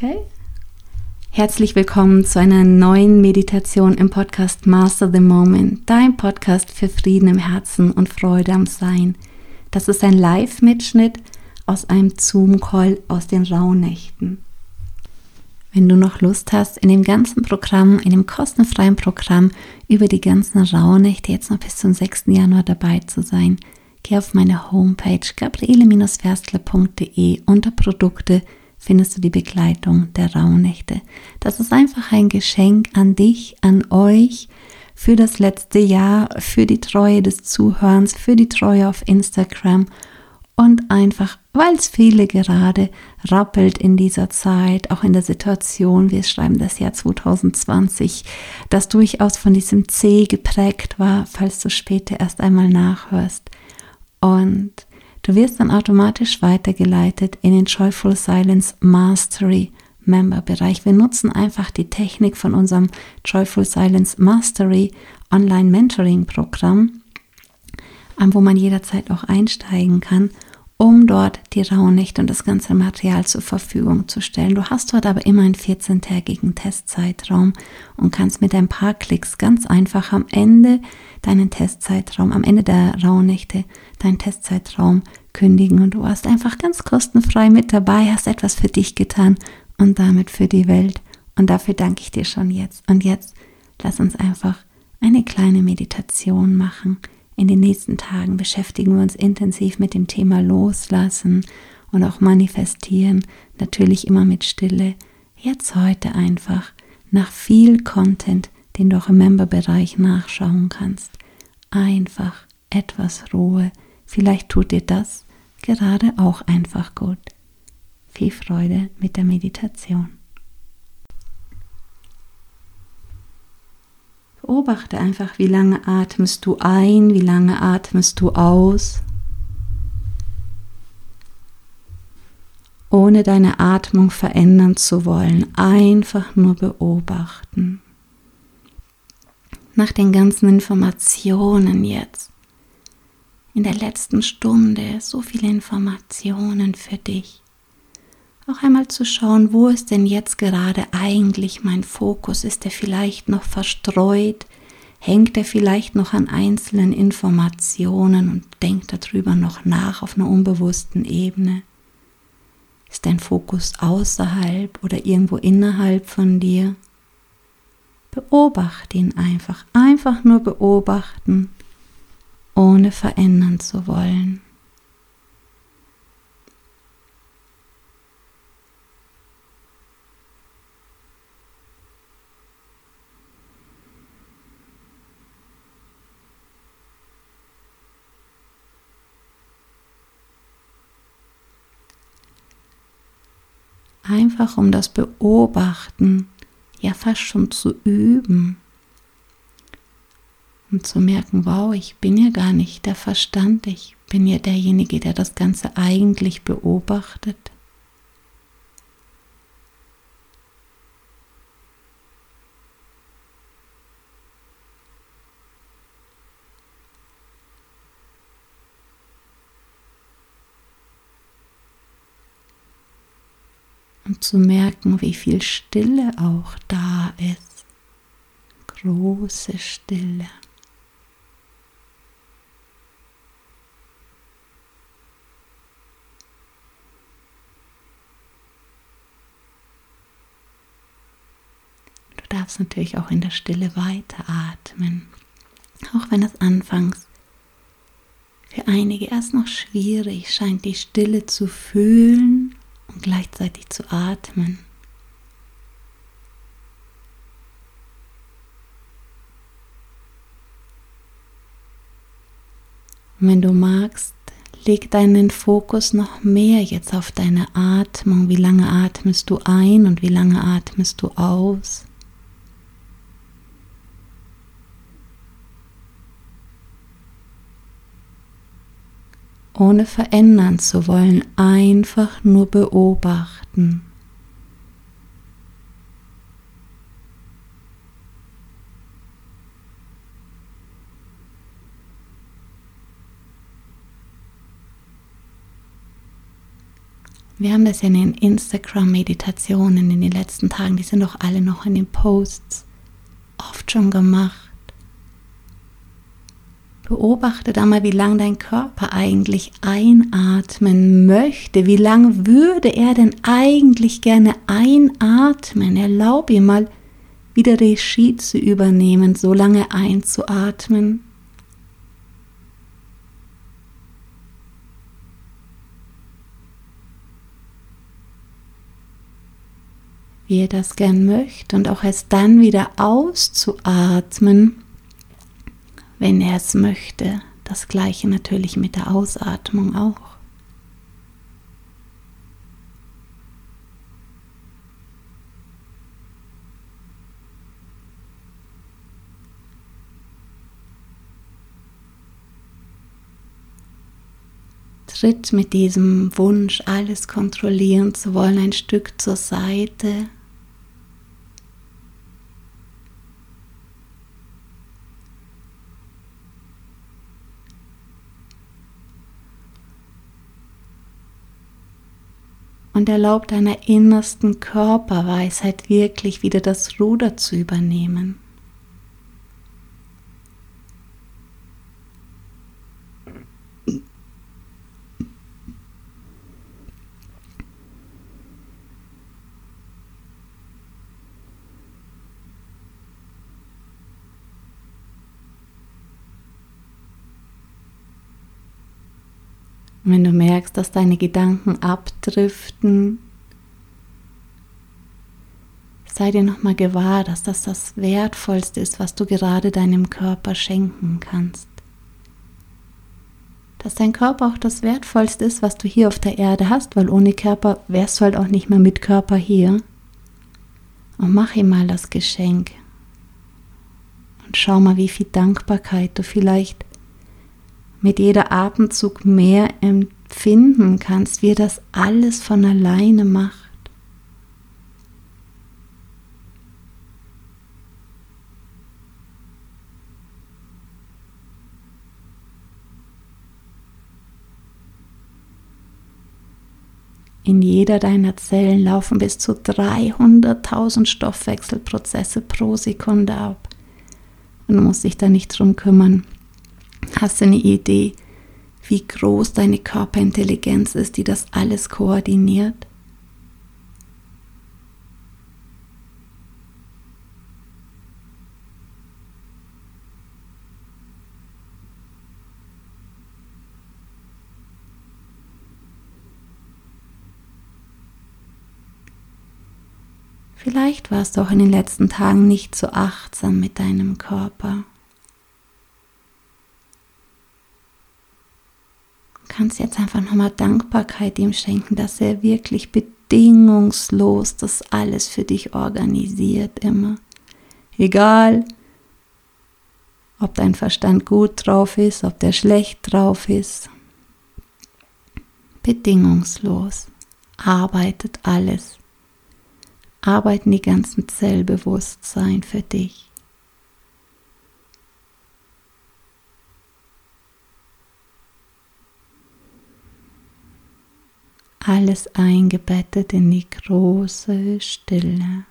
Okay? Herzlich willkommen zu einer neuen Meditation im Podcast Master the Moment, dein Podcast für Frieden im Herzen und Freude am Sein. Das ist ein Live-Mitschnitt aus einem Zoom-Call aus den Rauhnächten. Wenn du noch Lust hast, in dem ganzen Programm, in dem kostenfreien Programm über die ganzen Rauhnächte jetzt noch bis zum 6. Januar dabei zu sein, geh auf meine Homepage gabriele-werstler.de unter Produkte findest du die Begleitung der Rauhnächte. Das ist einfach ein Geschenk an dich, an euch für das letzte Jahr, für die Treue des Zuhörens, für die Treue auf Instagram und einfach, weil es viele gerade rappelt in dieser Zeit, auch in der Situation, wir schreiben das Jahr 2020, das durchaus von diesem C geprägt war, falls du später erst einmal nachhörst. Und Du wirst dann automatisch weitergeleitet in den Joyful Silence Mastery Member Bereich. Wir nutzen einfach die Technik von unserem Joyful Silence Mastery Online Mentoring Programm, wo man jederzeit auch einsteigen kann um dort die Rauhnächte und das ganze Material zur Verfügung zu stellen. Du hast dort aber immer einen 14-tägigen Testzeitraum und kannst mit ein paar Klicks ganz einfach am Ende deinen Testzeitraum, am Ende der Rauhnächte deinen Testzeitraum kündigen und du warst einfach ganz kostenfrei mit dabei, hast etwas für dich getan und damit für die Welt. Und dafür danke ich dir schon jetzt. Und jetzt lass uns einfach eine kleine Meditation machen in den nächsten Tagen beschäftigen wir uns intensiv mit dem Thema Loslassen und auch Manifestieren, natürlich immer mit Stille. Jetzt heute einfach nach viel Content, den du auch im Member-Bereich nachschauen kannst. Einfach etwas Ruhe. Vielleicht tut dir das gerade auch einfach gut. Viel Freude mit der Meditation. Beobachte einfach, wie lange atmest du ein, wie lange atmest du aus. Ohne deine Atmung verändern zu wollen, einfach nur beobachten. Nach den ganzen Informationen jetzt, in der letzten Stunde, so viele Informationen für dich auch einmal zu schauen, wo ist denn jetzt gerade eigentlich mein Fokus? Ist er vielleicht noch verstreut? Hängt er vielleicht noch an einzelnen Informationen und denkt darüber noch nach auf einer unbewussten Ebene? Ist dein Fokus außerhalb oder irgendwo innerhalb von dir? Beobachte ihn einfach, einfach nur beobachten, ohne verändern zu wollen. Einfach um das Beobachten ja fast schon zu üben, um zu merken, wow, ich bin ja gar nicht der Verstand, ich bin ja derjenige, der das Ganze eigentlich beobachtet. Und zu merken, wie viel Stille auch da ist. Große Stille. Du darfst natürlich auch in der Stille weiteratmen, auch wenn es anfangs für einige erst noch schwierig scheint, die Stille zu fühlen gleichzeitig zu atmen. Wenn du magst, leg deinen Fokus noch mehr jetzt auf deine Atmung. Wie lange atmest du ein und wie lange atmest du aus? Ohne verändern zu wollen, einfach nur beobachten. Wir haben das ja in den Instagram-Meditationen in den letzten Tagen, die sind doch alle noch in den Posts oft schon gemacht. Beobachte da mal, wie lange dein Körper eigentlich einatmen möchte. Wie lange würde er denn eigentlich gerne einatmen? Erlaube ihm mal wieder Regie zu übernehmen, so lange einzuatmen. wie er das gern möchte und auch erst dann wieder auszuatmen, wenn er es möchte. Das gleiche natürlich mit der Ausatmung auch. Tritt mit diesem Wunsch, alles kontrollieren zu wollen, ein Stück zur Seite und erlaubt deiner innersten Körperweisheit wirklich wieder das Ruder zu übernehmen. Wenn du merkst, dass deine Gedanken abdriften, sei dir nochmal gewahr, dass das das Wertvollste ist, was du gerade deinem Körper schenken kannst. Dass dein Körper auch das Wertvollste ist, was du hier auf der Erde hast, weil ohne Körper wärst du halt auch nicht mehr mit Körper hier. Und mach ihm mal das Geschenk. Und schau mal, wie viel Dankbarkeit du vielleicht mit jeder Atemzug mehr empfinden kannst, wie das alles von alleine macht. In jeder deiner Zellen laufen bis zu 300.000 Stoffwechselprozesse pro Sekunde ab. Und du musst dich da nicht drum kümmern, Hast du eine Idee, wie groß deine Körperintelligenz ist, die das alles koordiniert? Vielleicht warst du auch in den letzten Tagen nicht so achtsam mit deinem Körper. Kannst jetzt einfach nochmal Dankbarkeit ihm schenken, dass er wirklich bedingungslos das alles für dich organisiert immer. Egal, ob dein Verstand gut drauf ist, ob der schlecht drauf ist. Bedingungslos arbeitet alles. Arbeiten die ganzen Zellbewusstsein für dich. Alles eingebettet in die große Stille.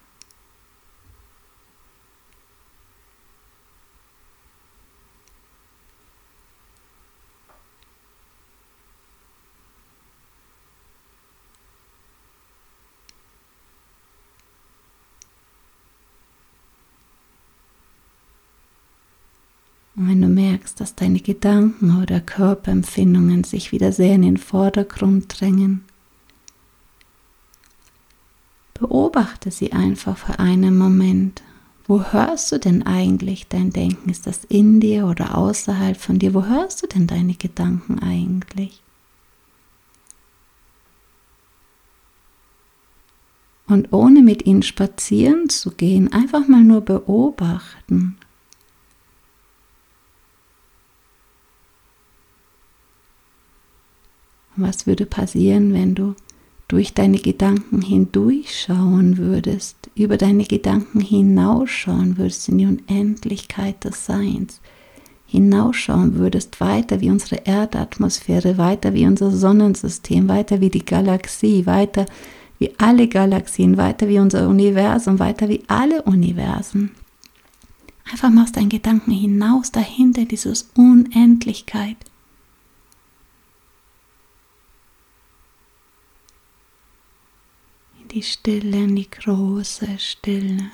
Und wenn du merkst, dass deine Gedanken oder Körperempfindungen sich wieder sehr in den Vordergrund drängen, Beobachte sie einfach für einen Moment. Wo hörst du denn eigentlich dein Denken? Ist das in dir oder außerhalb von dir? Wo hörst du denn deine Gedanken eigentlich? Und ohne mit ihnen spazieren zu gehen, einfach mal nur beobachten. Was würde passieren, wenn du durch deine Gedanken hindurchschauen würdest, über deine Gedanken hinausschauen würdest in die Unendlichkeit des Seins, hinausschauen würdest, weiter wie unsere Erdatmosphäre, weiter wie unser Sonnensystem, weiter wie die Galaxie, weiter wie alle Galaxien, weiter wie unser Universum, weiter wie alle Universen. Einfach machst deinen Gedanken hinaus dahinter, dieses Unendlichkeit. In die Stille, in die große Stille.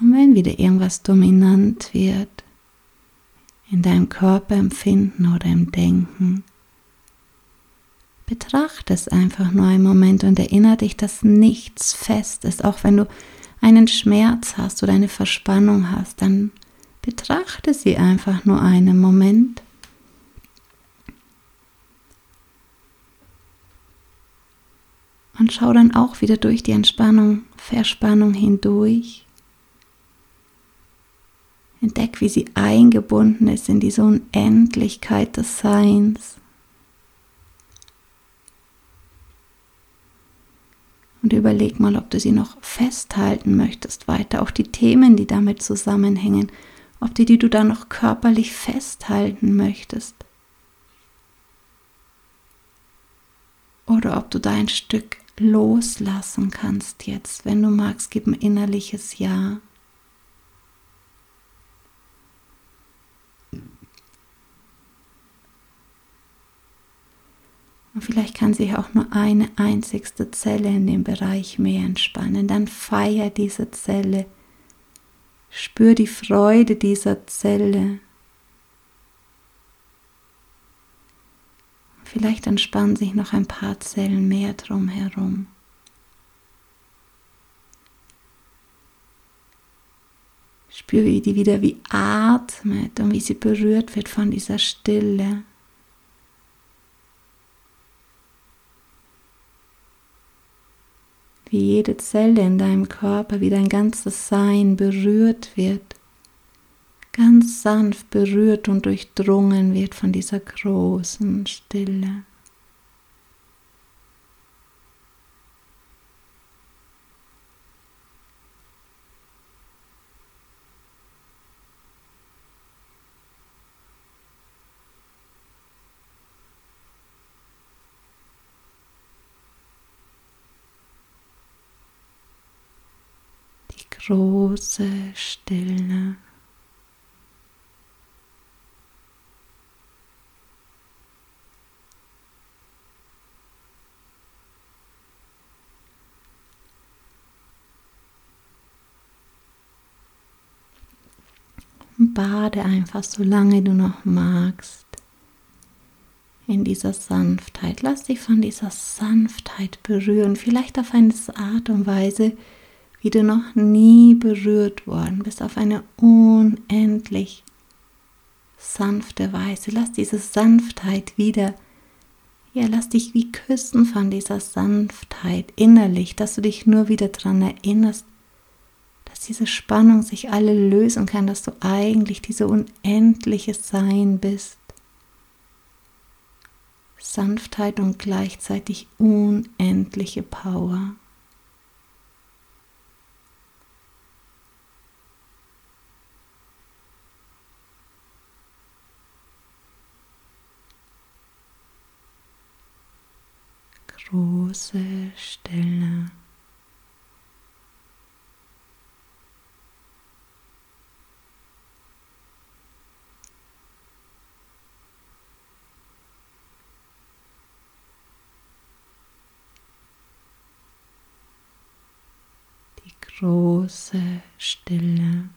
Und wenn wieder irgendwas dominant wird, in deinem Körperempfinden oder im Denken, betrachte es einfach nur einen Moment und erinnere dich, dass nichts fest ist. Auch wenn du einen Schmerz hast oder eine Verspannung hast, dann betrachte sie einfach nur einen Moment. Und schau dann auch wieder durch die Entspannung, Verspannung hindurch Entdeck, wie sie eingebunden ist in diese Unendlichkeit des Seins. Und überleg mal, ob du sie noch festhalten möchtest weiter, auch die Themen, die damit zusammenhängen, ob die, die du da noch körperlich festhalten möchtest. Oder ob du da ein Stück loslassen kannst jetzt. Wenn du magst, gib ein innerliches Ja. Und vielleicht kann sich auch nur eine einzigste Zelle in dem Bereich mehr entspannen. Dann feier diese Zelle. Spür die Freude dieser Zelle. Vielleicht entspannen sich noch ein paar Zellen mehr drumherum. Spür, wie die wieder wie atmet und wie sie berührt wird von dieser Stille. Wie jede Zelle in deinem Körper, wie dein ganzes Sein berührt wird, ganz sanft berührt und durchdrungen wird von dieser großen Stille. Große Stille. Bade einfach, solange du noch magst, in dieser Sanftheit. Lass dich von dieser Sanftheit berühren, vielleicht auf eine Art und Weise, wie du noch nie berührt worden bist, auf eine unendlich sanfte Weise. Lass diese Sanftheit wieder, ja, lass dich wie küssen von dieser Sanftheit innerlich, dass du dich nur wieder daran erinnerst, dass diese Spannung sich alle lösen kann, dass du eigentlich diese unendliche Sein bist. Sanftheit und gleichzeitig unendliche Power. Große Stille. Die große Stille.